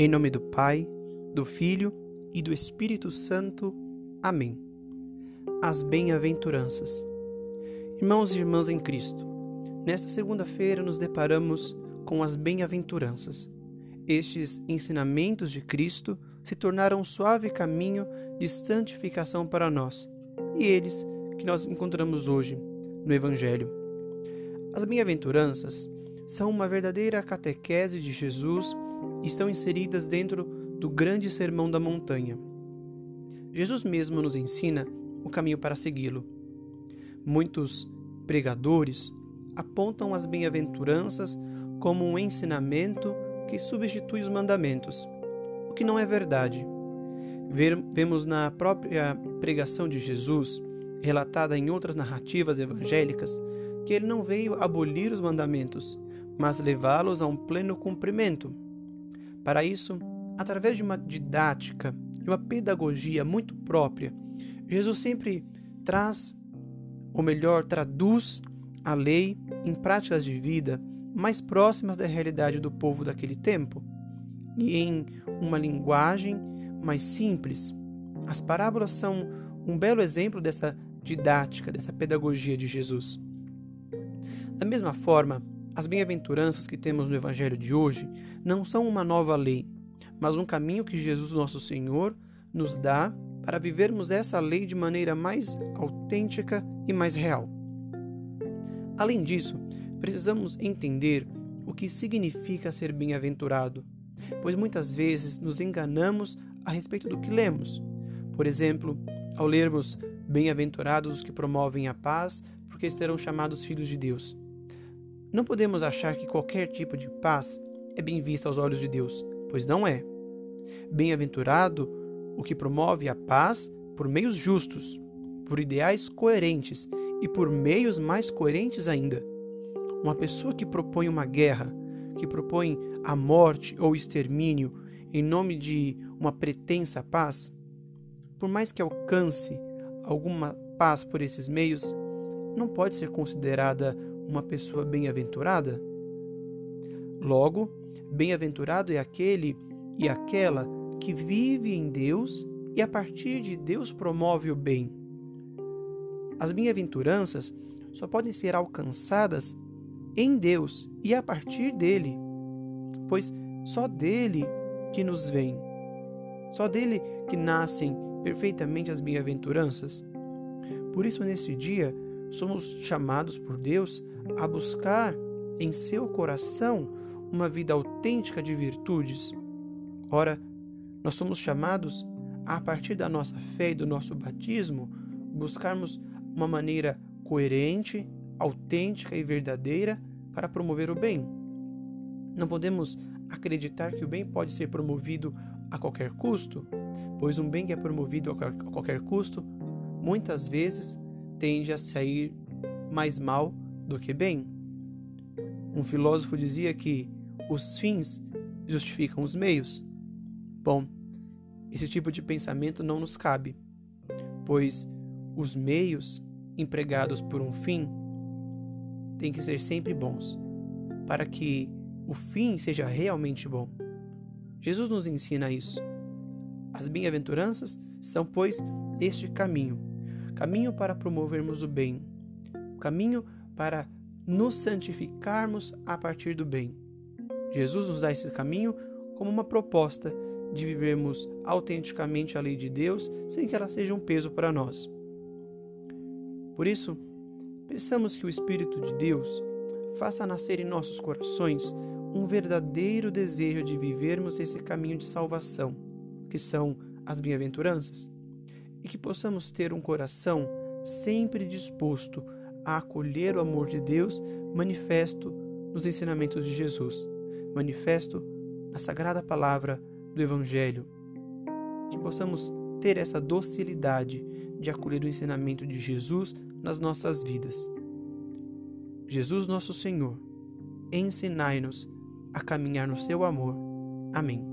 Em nome do Pai, do Filho e do Espírito Santo. Amém. As bem-aventuranças. Irmãos e irmãs em Cristo, nesta segunda-feira nos deparamos com as bem-aventuranças. Estes ensinamentos de Cristo se tornaram um suave caminho de santificação para nós, e eles que nós encontramos hoje no Evangelho. As bem-aventuranças são uma verdadeira catequese de Jesus estão inseridas dentro do grande sermão da montanha. Jesus mesmo nos ensina o caminho para segui-lo. Muitos pregadores apontam as bem-aventuranças como um ensinamento que substitui os mandamentos, o que não é verdade. Vemos na própria pregação de Jesus, relatada em outras narrativas evangélicas, que ele não veio abolir os mandamentos, mas levá-los a um pleno cumprimento. Para isso, através de uma didática, de uma pedagogia muito própria, Jesus sempre traz, ou melhor, traduz a lei em práticas de vida mais próximas da realidade do povo daquele tempo e em uma linguagem mais simples. As parábolas são um belo exemplo dessa didática, dessa pedagogia de Jesus. Da mesma forma, as bem-aventuranças que temos no Evangelho de hoje não são uma nova lei, mas um caminho que Jesus, nosso Senhor, nos dá para vivermos essa lei de maneira mais autêntica e mais real. Além disso, precisamos entender o que significa ser bem-aventurado, pois muitas vezes nos enganamos a respeito do que lemos. Por exemplo, ao lermos Bem-aventurados os que promovem a paz, porque serão chamados filhos de Deus. Não podemos achar que qualquer tipo de paz é bem vista aos olhos de Deus, pois não é. Bem-aventurado o que promove a paz por meios justos, por ideais coerentes e por meios mais coerentes ainda. Uma pessoa que propõe uma guerra, que propõe a morte ou extermínio em nome de uma pretensa paz, por mais que alcance alguma paz por esses meios, não pode ser considerada uma pessoa bem-aventurada? Logo, bem-aventurado é aquele e aquela que vive em Deus e a partir de Deus promove o bem. As bem-aventuranças só podem ser alcançadas em Deus e a partir dele, pois só dele que nos vem, só dele que nascem perfeitamente as bem-aventuranças. Por isso, neste dia, somos chamados por Deus a buscar em seu coração uma vida autêntica de virtudes. Ora, nós somos chamados a, partir da nossa fé e do nosso batismo, buscarmos uma maneira coerente, autêntica e verdadeira para promover o bem. Não podemos acreditar que o bem pode ser promovido a qualquer custo, pois um bem que é promovido a qualquer custo muitas vezes tende a sair mais mal do que bem. Um filósofo dizia que os fins justificam os meios. Bom, esse tipo de pensamento não nos cabe, pois os meios empregados por um fim têm que ser sempre bons, para que o fim seja realmente bom. Jesus nos ensina isso. As bem-aventuranças são, pois, este caminho caminho para promovermos o bem, caminho para nos santificarmos a partir do bem. Jesus nos dá esse caminho como uma proposta de vivermos autenticamente a lei de Deus sem que ela seja um peso para nós. Por isso, peçamos que o Espírito de Deus faça nascer em nossos corações um verdadeiro desejo de vivermos esse caminho de salvação, que são as bem-aventuranças, e que possamos ter um coração sempre disposto a acolher o amor de Deus manifesto nos ensinamentos de Jesus, manifesto na sagrada palavra do Evangelho. Que possamos ter essa docilidade de acolher o ensinamento de Jesus nas nossas vidas. Jesus, nosso Senhor, ensinai-nos a caminhar no seu amor. Amém.